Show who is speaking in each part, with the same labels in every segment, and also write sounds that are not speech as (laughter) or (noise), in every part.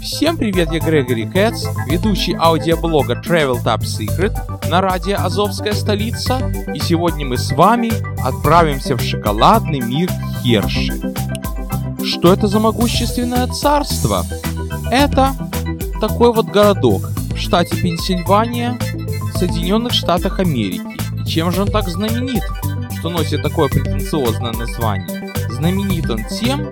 Speaker 1: Всем привет, я Грегори Кэтс, ведущий аудиоблога Travel Top Secret на радио Азовская столица, и сегодня мы с вами отправимся в шоколадный мир Херши. Что это за могущественное царство? Это такой вот городок в штате Пенсильвания, Соединенных Штатах Америки. И чем же он так знаменит, что носит такое претенциозное название? Знаменит он тем,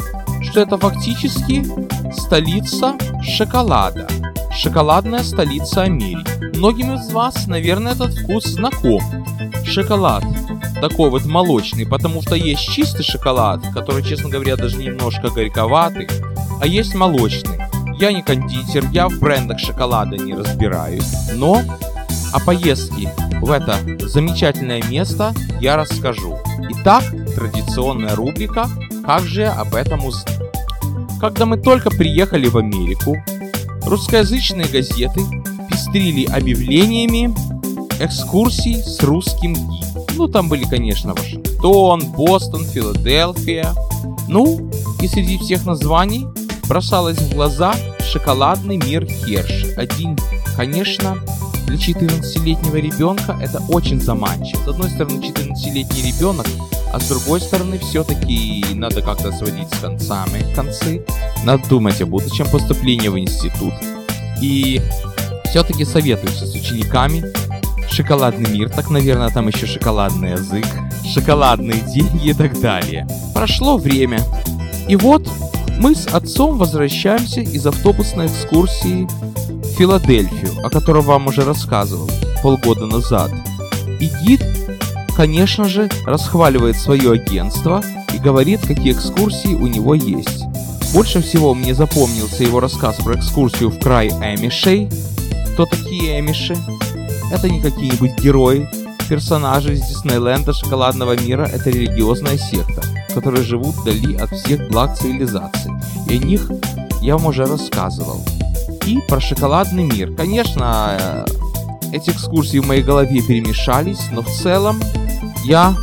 Speaker 1: что это фактически столица шоколада. Шоколадная столица Америки. Многим из вас, наверное, этот вкус знаком. Шоколад такой вот молочный, потому что есть чистый шоколад, который, честно говоря, даже немножко горьковатый, а есть молочный. Я не кондитер, я в брендах шоколада не разбираюсь, но о поездке в это замечательное место я расскажу. Итак, традиционная рубрика «Как же я об этом узнал?». Когда мы только приехали в Америку, русскоязычные газеты пестрили объявлениями экскурсий с русским гидом. Ну, там были, конечно, Вашингтон, Бостон, Филадельфия. Ну, и среди всех названий бросалось в глаза шоколадный мир Херш. Один, конечно, для 14-летнего ребенка это очень заманчиво. С одной стороны, 14-летний ребенок, а с другой стороны, все-таки надо как-то сводить с концами концы. Надо думать о будущем поступлении в институт. И все-таки советуюсь с учениками. Шоколадный мир, так, наверное, там еще шоколадный язык, шоколадные деньги и так далее. Прошло время. И вот мы с отцом возвращаемся из автобусной экскурсии Филадельфию, о которой вам уже рассказывал полгода назад. И гид, конечно же, расхваливает свое агентство и говорит, какие экскурсии у него есть. Больше всего мне запомнился его рассказ про экскурсию в край Эмишей. Кто такие Эмиши? Это не какие-нибудь герои, персонажи из Диснейленда шоколадного мира, это религиозная секта, которые живут вдали от всех благ цивилизации. И о них я вам уже рассказывал и про шоколадный мир. Конечно, эти экскурсии в моей голове перемешались, но в целом я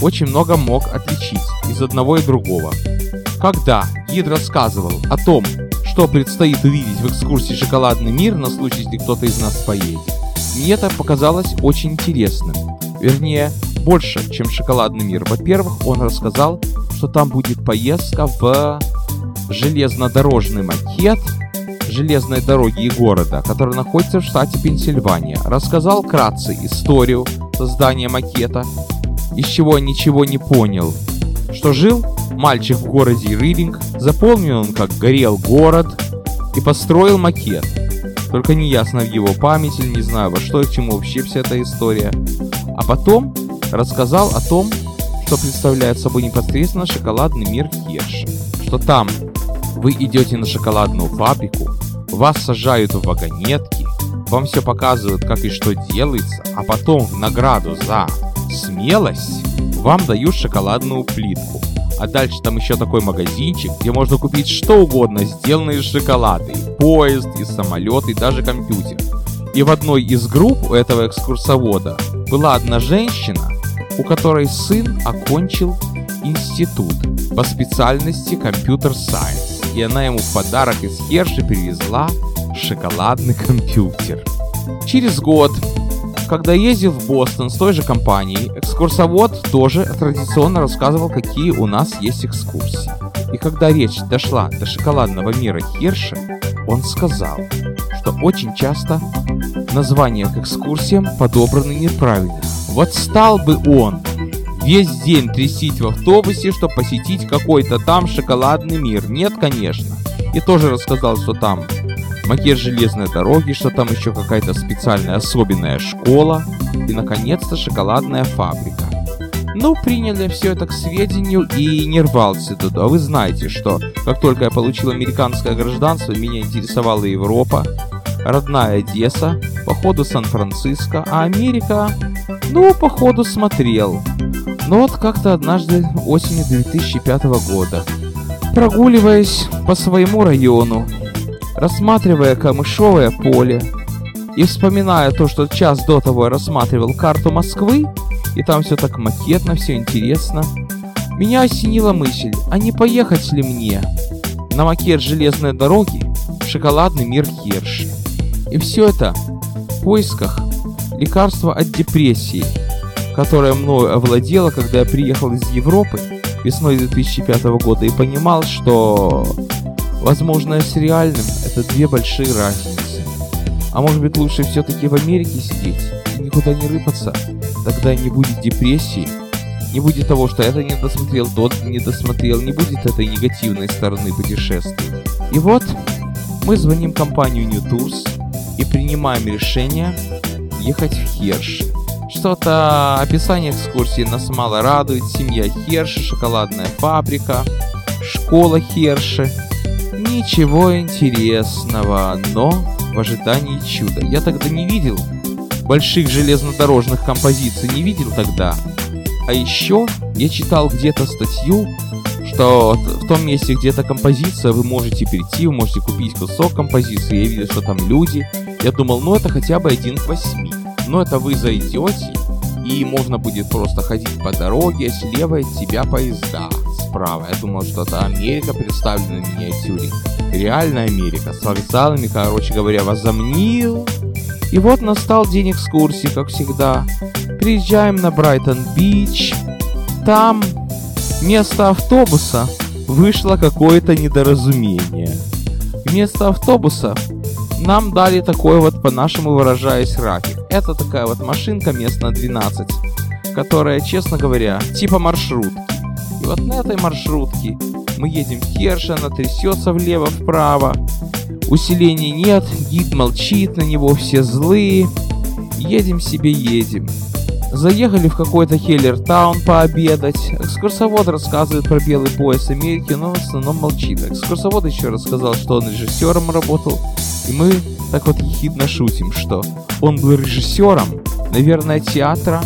Speaker 1: очень много мог отличить из одного и другого. Когда гид рассказывал о том, что предстоит увидеть в экскурсии «Шоколадный мир» на случай, если кто-то из нас поедет, мне это показалось очень интересным. Вернее, больше, чем «Шоколадный мир». Во-первых, он рассказал, что там будет поездка в железнодорожный макет железной дороги и города, который находится в штате Пенсильвания, рассказал вкратце историю создания макета, из чего ничего не понял. Что жил мальчик в городе Ридинг, заполнил он как горел город и построил макет. Только не ясно в его памяти, не знаю во что и к чему вообще вся эта история. А потом рассказал о том, что представляет собой непосредственно шоколадный мир Херш. Что там вы идете на шоколадную фабрику, вас сажают в вагонетки, вам все показывают, как и что делается, а потом в награду за смелость вам дают шоколадную плитку. А дальше там еще такой магазинчик, где можно купить что угодно, сделанное из шоколада. И поезд, и самолет, и даже компьютер. И в одной из групп у этого экскурсовода была одна женщина, у которой сын окончил институт по специальности компьютер сайенс и она ему в подарок из Херши привезла шоколадный компьютер. Через год, когда ездил в Бостон с той же компанией, экскурсовод тоже традиционно рассказывал, какие у нас есть экскурсии. И когда речь дошла до шоколадного мира Херши, он сказал, что очень часто названия к экскурсиям подобраны неправильно. Вот стал бы он весь день трясить в автобусе, чтобы посетить какой-то там шоколадный мир. Нет, конечно. И тоже рассказал, что там макет железной дороги, что там еще какая-то специальная особенная школа и, наконец-то, шоколадная фабрика. Ну, приняли все это к сведению и не рвался туда. Вы знаете, что как только я получил американское гражданство, меня интересовала Европа, родная Одесса, походу Сан-Франциско, а Америка, ну, походу смотрел. Но вот как-то однажды осенью 2005 года, прогуливаясь по своему району, рассматривая камышовое поле и вспоминая то, что час до того я рассматривал карту Москвы, и там все так макетно, все интересно, меня осенила мысль, а не поехать ли мне на макет железной дороги, шоколадный мир Херши. И все это в поисках лекарства от депрессии, которое мною овладело, когда я приехал из Европы весной 2005 года и понимал, что возможное с реальным – это две большие разницы. А может быть лучше все-таки в Америке сидеть и никуда не рыпаться? Тогда не будет депрессии, не будет того, что это не досмотрел, тот не досмотрел, не будет этой негативной стороны путешествий. И вот мы звоним компанию New Tours и принимаем решение ехать в Херш. Что-то описание экскурсии нас мало радует. Семья Херши, шоколадная фабрика, школа Херши. Ничего интересного, но в ожидании чуда. Я тогда не видел больших железнодорожных композиций, не видел тогда. А еще я читал где-то статью, что в том месте, где эта композиция, вы можете прийти, вы можете купить кусок композиции. Я видел, что там люди. Я думал, ну это хотя бы один к восьми. Но это вы зайдете, и можно будет просто ходить по дороге, слева от тебя поезда, справа. Я думал, что это Америка представлена в миниатюре. Реальная Америка, с вокзалами, короче говоря, возомнил. И вот настал день экскурсии, как всегда. Приезжаем на Брайтон-Бич. Там вместо автобуса вышло какое-то недоразумение. Вместо автобуса нам дали такой вот, по-нашему выражаясь, рафик. Это такая вот машинка местная 12, которая, честно говоря, типа маршрутки. И вот на этой маршрутке мы едем в Херш, она трясется влево-вправо. Усиления нет, гид молчит, на него все злые. Едем себе, едем. Заехали в какой-то Хеллер-таун пообедать. Экскурсовод рассказывает про белый пояс Америки, но в основном молчит. Экскурсовод еще рассказал, что он режиссером работал. И мы так вот ехидно шутим, что он был режиссером, наверное, театра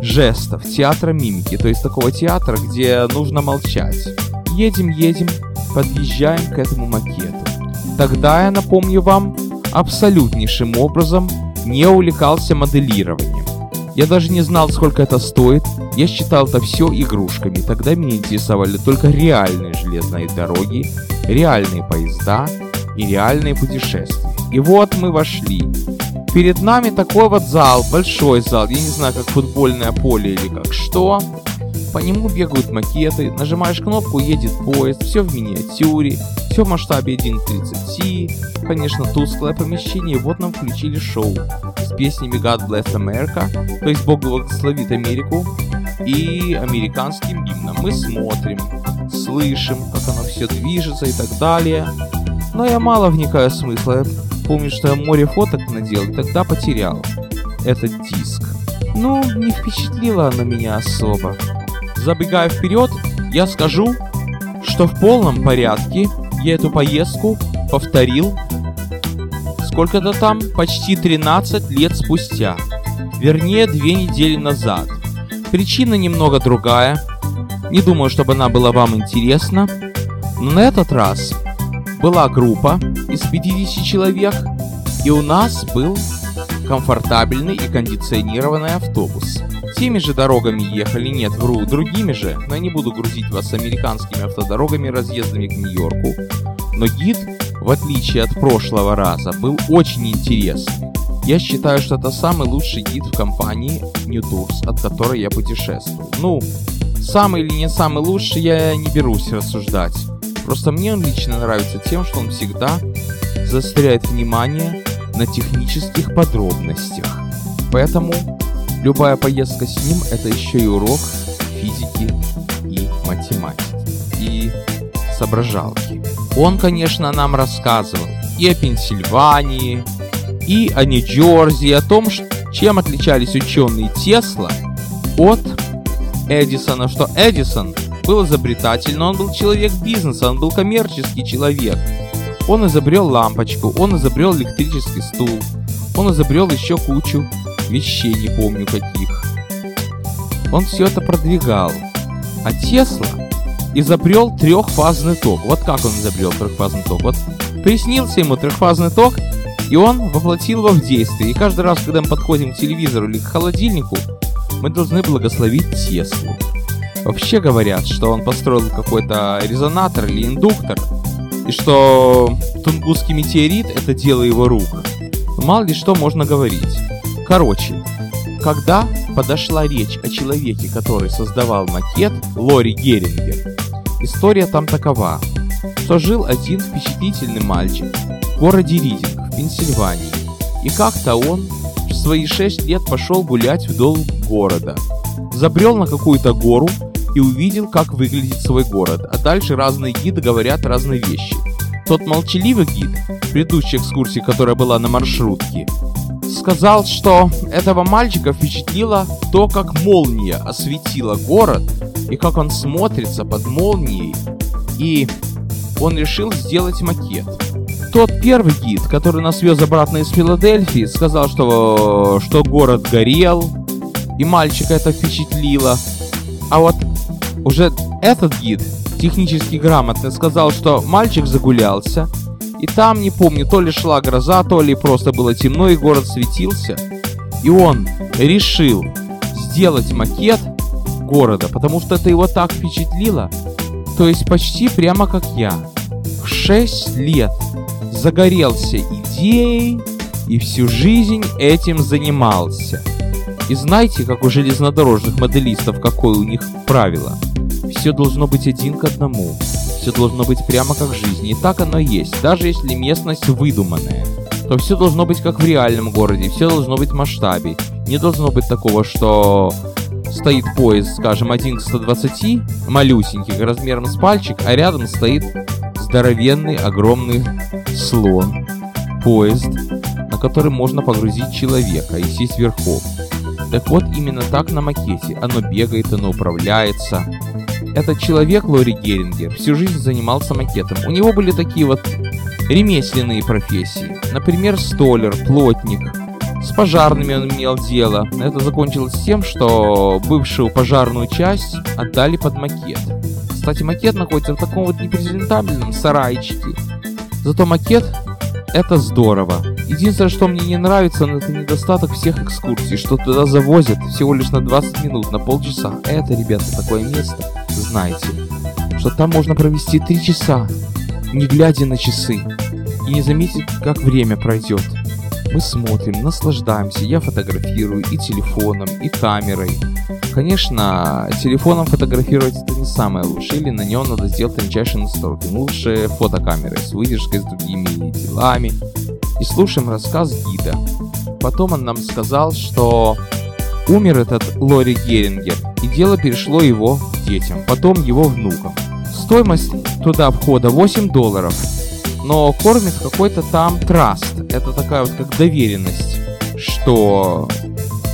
Speaker 1: жестов, театра мимики, то есть такого театра, где нужно молчать. Едем, едем, подъезжаем к этому макету. Тогда я напомню вам, абсолютнейшим образом не увлекался моделированием. Я даже не знал, сколько это стоит. Я считал это все игрушками. Тогда меня интересовали только реальные железные дороги, реальные поезда и реальные путешествия. И вот мы вошли. Перед нами такой вот зал, большой зал, я не знаю, как футбольное поле или как что. По нему бегают макеты, нажимаешь кнопку, едет поезд, все в миниатюре, все в масштабе 1 к 30. Конечно, тусклое помещение, вот нам включили шоу с песнями God Bless America, то есть Бог благословит Америку, и американским гимном. Мы смотрим, слышим, как оно все движется и так далее. Но я мало вникаю в смысл. Я помню, что я море фоток надел, и тогда потерял этот диск. Ну, не впечатлило оно меня особо. Забегая вперед, я скажу, что в полном порядке я эту поездку повторил сколько-то там почти 13 лет спустя. Вернее, две недели назад. Причина немного другая. Не думаю, чтобы она была вам интересна. Но на этот раз была группа из 50 человек, и у нас был комфортабельный и кондиционированный автобус. Теми же дорогами ехали, нет, вру, другими же, но я не буду грузить вас американскими автодорогами, разъездами к Нью-Йорку. Но гид, в отличие от прошлого раза, был очень интересный. Я считаю, что это самый лучший гид в компании New Tours, от которой я путешествую. Ну, самый или не самый лучший, я не берусь рассуждать. Просто мне он лично нравится тем, что он всегда заостряет внимание на технических подробностях. Поэтому Любая поездка с ним это еще и урок физики и математики, и соображалки. Он, конечно, нам рассказывал и о Пенсильвании, и о Нью-Джерси, о том, чем отличались ученые Тесла от Эдисона, что Эдисон был изобретатель, но он был человек бизнеса, он был коммерческий человек. Он изобрел лампочку, он изобрел электрический стул, он изобрел еще кучу вещей, не помню каких. Он все это продвигал. А Тесла изобрел трехфазный ток. Вот как он изобрел трехфазный ток. Вот приснился ему трехфазный ток, и он воплотил его в действие. И каждый раз, когда мы подходим к телевизору или к холодильнику, мы должны благословить Теслу. Вообще говорят, что он построил какой-то резонатор или индуктор, и что Тунгусский метеорит это дело его рук. Мало ли что можно говорить. Короче, когда подошла речь о человеке, который создавал макет, Лори Герингер, история там такова, что жил один впечатлительный мальчик в городе Ридинг в Пенсильвании, и как-то он в свои шесть лет пошел гулять вдоль города, забрел на какую-то гору и увидел, как выглядит свой город, а дальше разные гиды говорят разные вещи. Тот молчаливый гид, предыдущей экскурсии, которая была на маршрутке, сказал, что этого мальчика впечатлило то, как молния осветила город и как он смотрится под молнией, и он решил сделать макет. Тот первый гид, который нас вез обратно из Филадельфии, сказал, что, что город горел, и мальчика это впечатлило. А вот уже этот гид, технически грамотный, сказал, что мальчик загулялся, и там, не помню, то ли шла гроза, то ли просто было темно, и город светился. И он решил сделать макет города, потому что это его так впечатлило. То есть почти прямо как я. В 6 лет загорелся идеей и всю жизнь этим занимался. И знаете, как у железнодорожных моделистов, какое у них правило? Все должно быть один к одному. Все должно быть прямо как в жизни. И так оно есть. Даже если местность выдуманная, то все должно быть как в реальном городе. Все должно быть в масштабе. Не должно быть такого, что стоит поезд, скажем, 1 к 120, малюсенький, размером с пальчик, а рядом стоит здоровенный, огромный слон. Поезд, на который можно погрузить человека и сесть верхом. Так вот, именно так на макете. Оно бегает, оно управляется. Этот человек, Лори Герингер, всю жизнь занимался макетом. У него были такие вот ремесленные профессии. Например, столер, плотник. С пожарными он имел дело. Это закончилось тем, что бывшую пожарную часть отдали под макет. Кстати, макет находится в таком вот непрезентабельном сарайчике. Зато макет это здорово. Единственное, что мне не нравится, это недостаток всех экскурсий, что туда завозят всего лишь на 20 минут, на полчаса. Это, ребята, такое место, знаете, что там можно провести 3 часа, не глядя на часы, и не заметить, как время пройдет. Мы смотрим, наслаждаемся, я фотографирую и телефоном, и камерой. Конечно, телефоном фотографировать это не самое лучшее, или на нем надо сделать тончайшие настройки. Лучше фотокамерой с выдержкой, с другими делами. И слушаем рассказ гида. Потом он нам сказал, что умер этот Лори Герингер, и дело перешло его детям, потом его внукам. Стоимость туда входа 8 долларов, но кормит какой-то там траст. Это такая вот как доверенность, что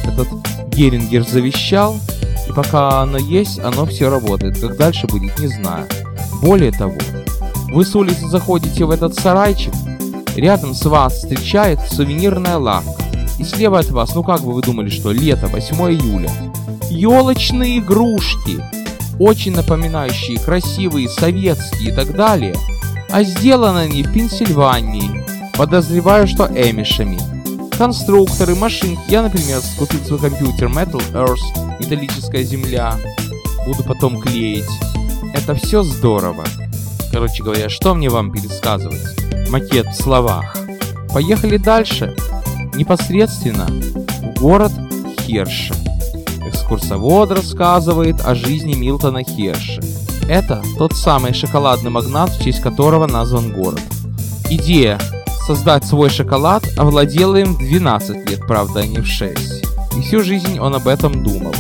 Speaker 1: этот Герингер завещал, и пока оно есть, оно все работает. Как дальше будет, не знаю. Более того, вы с улицы заходите в этот сарайчик, рядом с вас встречает сувенирная лавка. И слева от вас, ну как бы вы думали, что лето, 8 июля. Елочные игрушки, очень напоминающие красивые советские и так далее – а сделаны они в Пенсильвании. Подозреваю, что эмишами. Конструкторы, машинки. Я, например, купил свой компьютер Metal Earth, металлическая земля. Буду потом клеить. Это все здорово. Короче говоря, что мне вам пересказывать? Макет в словах. Поехали дальше. Непосредственно в город Херша. Экскурсовод рассказывает о жизни Милтона Херша. Это тот самый шоколадный магнат, в честь которого назван город. Идея создать свой шоколад овладела им в 12 лет, правда, а не в 6. И всю жизнь он об этом думал.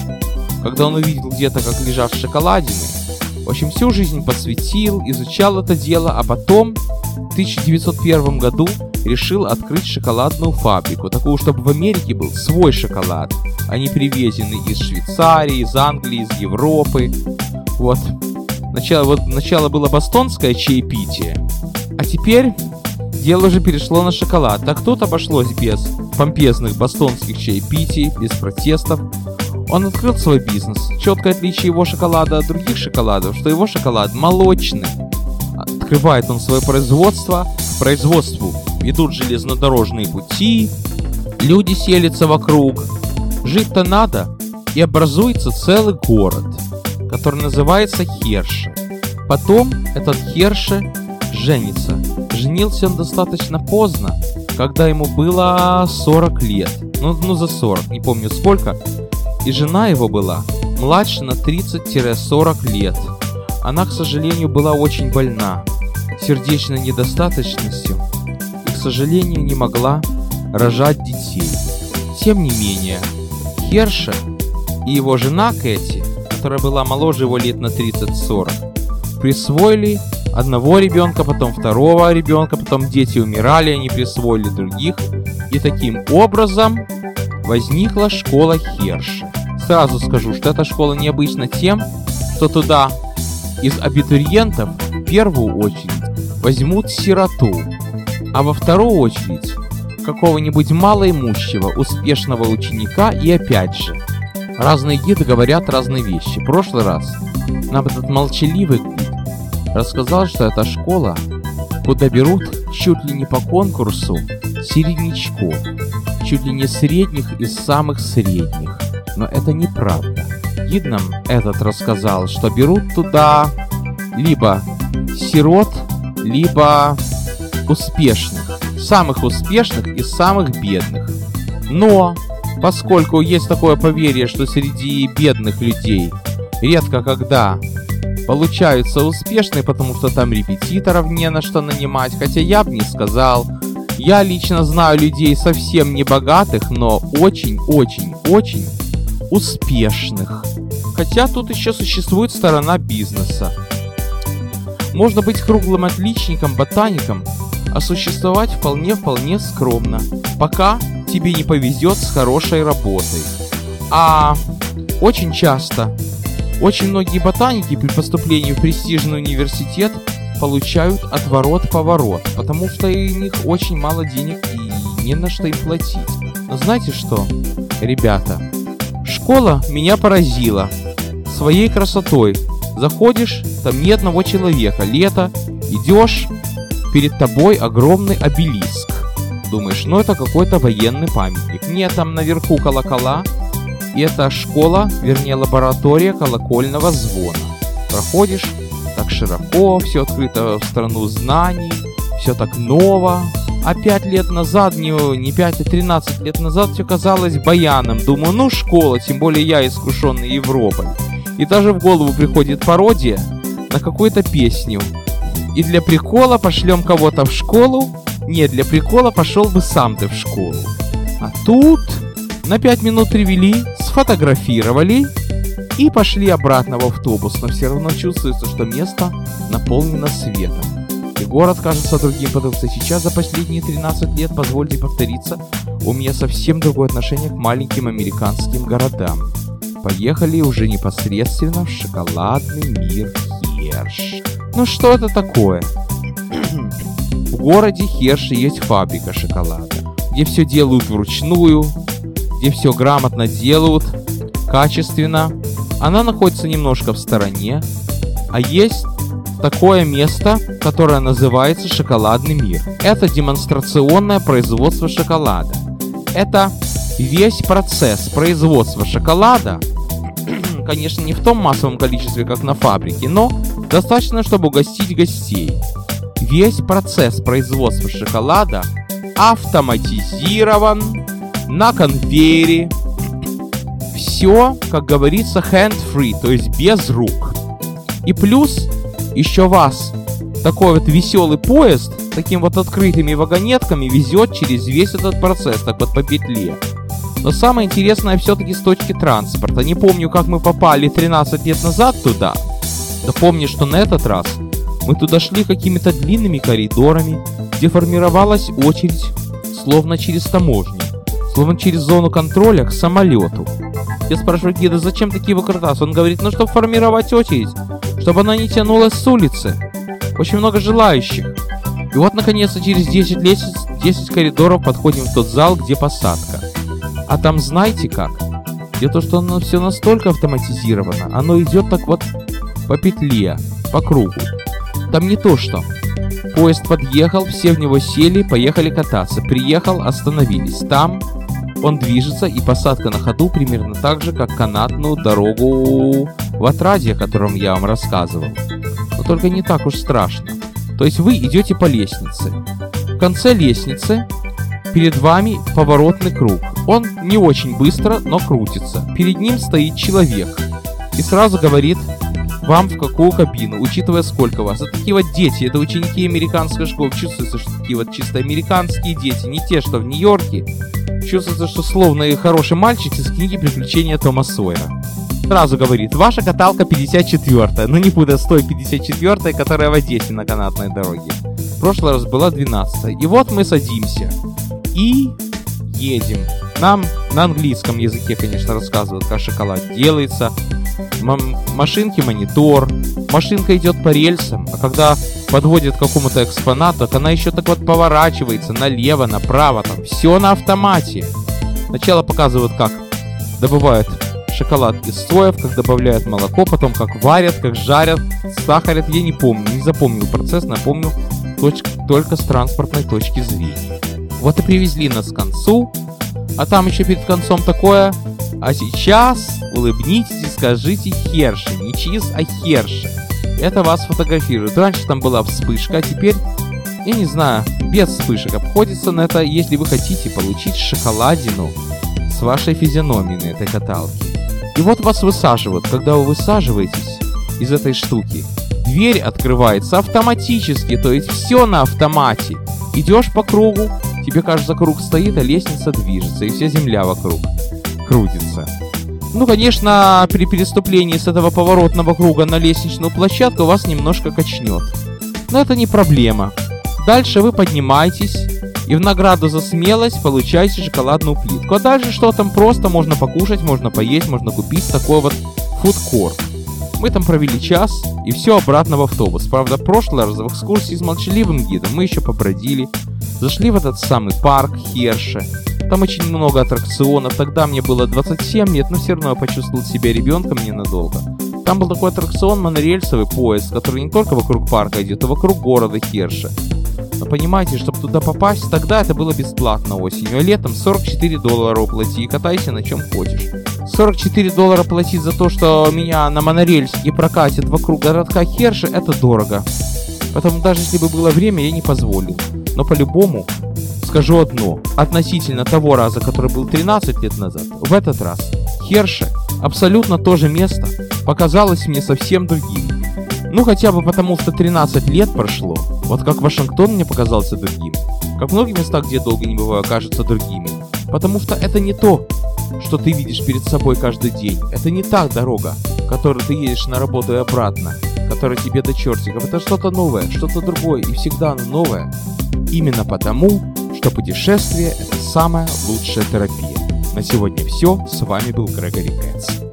Speaker 1: Когда он увидел где-то, как лежат шоколадины, в общем, всю жизнь посвятил, изучал это дело, а потом в 1901 году решил открыть шоколадную фабрику, такую, чтобы в Америке был свой шоколад, а не привезенный из Швейцарии, из Англии, из Европы. Вот. Начало, вот, начало было бостонское чаепитие, а теперь дело уже перешло на шоколад. Так тут обошлось без помпезных бостонских чаепитий, без протестов. Он открыл свой бизнес. Четкое отличие его шоколада от других шоколадов, что его шоколад молочный. Открывает он свое производство. К производству идут железнодорожные пути, люди селятся вокруг. Жить-то надо, и образуется целый город – который называется Херше. Потом этот Херше женится. Женился он достаточно поздно, когда ему было 40 лет. Ну, ну за 40, не помню сколько. И жена его была младше на 30-40 лет. Она, к сожалению, была очень больна сердечной недостаточностью и, к сожалению, не могла рожать детей. Тем не менее, Херша и его жена Кэти, которая была моложе его лет на 30-40, присвоили одного ребенка, потом второго ребенка, потом дети умирали, они присвоили других. И таким образом возникла школа Херши. Сразу скажу, что эта школа необычна тем, что туда из абитуриентов в первую очередь возьмут сироту, а во вторую очередь какого-нибудь малоимущего, успешного ученика и опять же, разные гиды говорят разные вещи. В прошлый раз нам этот молчаливый гид рассказал, что это школа, куда берут чуть ли не по конкурсу середнячков, чуть ли не средних из самых средних. Но это неправда. Гид нам этот рассказал, что берут туда либо сирот, либо успешных, самых успешных и самых бедных. Но, поскольку есть такое поверье, что среди бедных людей редко когда получаются успешные, потому что там репетиторов не на что нанимать, хотя я бы не сказал. Я лично знаю людей совсем не богатых, но очень-очень-очень успешных. Хотя тут еще существует сторона бизнеса. Можно быть круглым отличником, ботаником, а существовать вполне-вполне скромно, пока тебе не повезет с хорошей работой. А очень часто, очень многие ботаники при поступлении в престижный университет получают отворот-поворот, потому что у них очень мало денег и не на что им платить. Но знаете что, ребята, школа меня поразила своей красотой, Заходишь, там ни одного человека. Лето, идешь, перед тобой огромный обелиск. Думаешь, ну это какой-то военный памятник. Нет, там наверху колокола. И это школа, вернее лаборатория колокольного звона. Проходишь, так широко, все открыто в страну знаний, все так ново. А пять лет назад, не, не 5, а 13 лет назад все казалось баяном. Думаю, ну школа, тем более я искушенный Европой. И даже в голову приходит пародия на какую-то песню. И для прикола пошлем кого-то в школу. Не, для прикола пошел бы сам ты в школу. А тут на пять минут привели, сфотографировали и пошли обратно в автобус. Но все равно чувствуется, что место наполнено светом. И город кажется другим, потому что сейчас за последние 13 лет, позвольте повториться, у меня совсем другое отношение к маленьким американским городам. Поехали уже непосредственно в шоколадный мир Херш. Ну что это такое? в городе Херши есть фабрика шоколада, где все делают вручную, где все грамотно делают, качественно. Она находится немножко в стороне, а есть такое место, которое называется «Шоколадный мир». Это демонстрационное производство шоколада. Это весь процесс производства шоколада (clears throat) конечно, не в том массовом количестве, как на фабрике, но достаточно, чтобы угостить гостей. Весь процесс производства шоколада автоматизирован на конвейере. Все, как говорится, hand-free, то есть без рук. И плюс еще вас такой вот веселый поезд таким вот открытыми вагонетками везет через весь этот процесс, так вот по петле. Но самое интересное все-таки с точки транспорта. Не помню, как мы попали 13 лет назад туда. Да помню, что на этот раз мы туда шли какими-то длинными коридорами, где формировалась очередь, словно через таможню, словно через зону контроля к самолету. Я спрашиваю гида, зачем такие выкрутасы? Он говорит, ну чтобы формировать очередь, чтобы она не тянулась с улицы. Очень много желающих. И вот наконец-то через 10 лестниц, 10 коридоров подходим в тот зал, где посадка. А там знаете как? Дело что оно все настолько автоматизировано, оно идет так вот по петле, по кругу. Там не то что. Поезд подъехал, все в него сели, поехали кататься. Приехал, остановились. Там он движется, и посадка на ходу примерно так же, как канатную дорогу в отраде, о котором я вам рассказывал. Но только не так уж страшно. То есть вы идете по лестнице. В конце лестницы перед вами поворотный круг. Он не очень быстро, но крутится. Перед ним стоит человек и сразу говорит вам в какую кабину, учитывая сколько вас. Это такие вот дети, это ученики американской школы. Чувствуется, что такие вот чисто американские дети, не те, что в Нью-Йорке. Чувствуется, что словно и хороший мальчик из книги «Приключения Тома Сойера». Сразу говорит, ваша каталка 54 но не будет с той 54 которая в Одессе на канатной дороге. В прошлый раз была 12 И вот мы садимся и едем. Нам на английском языке, конечно, рассказывают, как шоколад делается. Машинки монитор. Машинка идет по рельсам, а когда подводит к какому-то экспонату, так она еще так вот поворачивается налево, направо, там все на автомате. Сначала показывают, как добывают шоколад из соев, как добавляют молоко, потом как варят, как жарят, сахарят. Я не помню, не запомнил процесс, напомню точ- только с транспортной точки зрения. Вот и привезли нас к концу, а там еще перед концом такое. А сейчас улыбнитесь и скажите Херши, не Чиз, а Херши. Это вас фотографируют. Раньше там была вспышка, а теперь, я не знаю, без вспышек обходится на это, если вы хотите получить шоколадину с вашей физиономией на этой каталке. И вот вас высаживают. Когда вы высаживаетесь из этой штуки, дверь открывается автоматически, то есть все на автомате. Идешь по кругу, тебе кажется, круг стоит, а лестница движется, и вся земля вокруг крутится. Ну, конечно, при переступлении с этого поворотного круга на лестничную площадку вас немножко качнет. Но это не проблема. Дальше вы поднимаетесь и в награду за смелость получаете шоколадную плитку. А дальше что там просто можно покушать, можно поесть, можно купить такой вот фудкорт. Мы там провели час и все обратно в автобус. Правда, прошлый раз в экскурсии с молчаливым гидом мы еще побродили. Зашли в этот самый парк Херше. Там очень много аттракционов. Тогда мне было 27 лет, но все равно я почувствовал себя ребенком ненадолго. Там был такой аттракцион монорельсовый поезд, который не только вокруг парка идет, а вокруг города Херша. Но понимаете, чтобы туда попасть, тогда это было бесплатно осенью, а летом 44 доллара уплати и катайся на чем хочешь. 44 доллара платить за то, что меня на монорельсике прокатит вокруг городка Херши, это дорого. Поэтому даже если бы было время, я не позволил. Но по-любому скажу одно. Относительно того раза, который был 13 лет назад, в этот раз Херше абсолютно то же место показалось мне совсем другим. Ну хотя бы потому, что 13 лет прошло. Вот как Вашингтон мне показался другим. Как многие места, где долго не бываю, кажутся другими. Потому что это не то, что ты видишь перед собой каждый день. Это не та дорога, которой ты едешь на работу и обратно, которая тебе до чертиков. Это что-то новое, что-то другое, и всегда оно новое. Именно потому, что путешествие – это самая лучшая терапия. На сегодня все. С вами был Грегори Кэтс.